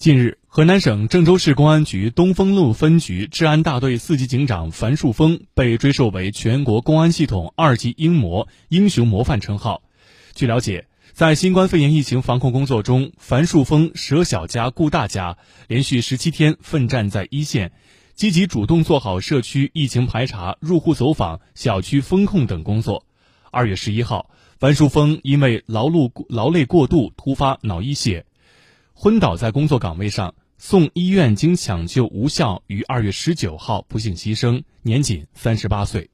近日，河南省郑州市公安局东风路分局治安大队四级警长樊树峰被追授为全国公安系统二级英模、英雄模范称号。据了解，在新冠肺炎疫情防控工作中，樊树峰舍小家顾大家，连续十七天奋战在一线，积极主动做好社区疫情排查、入户走访、小区风控等工作。二月十一号，樊树峰因为劳碌劳累过度，突发脑溢血。昏倒在工作岗位上，送医院经抢救无效，于二月十九号不幸牺牲，年仅三十八岁。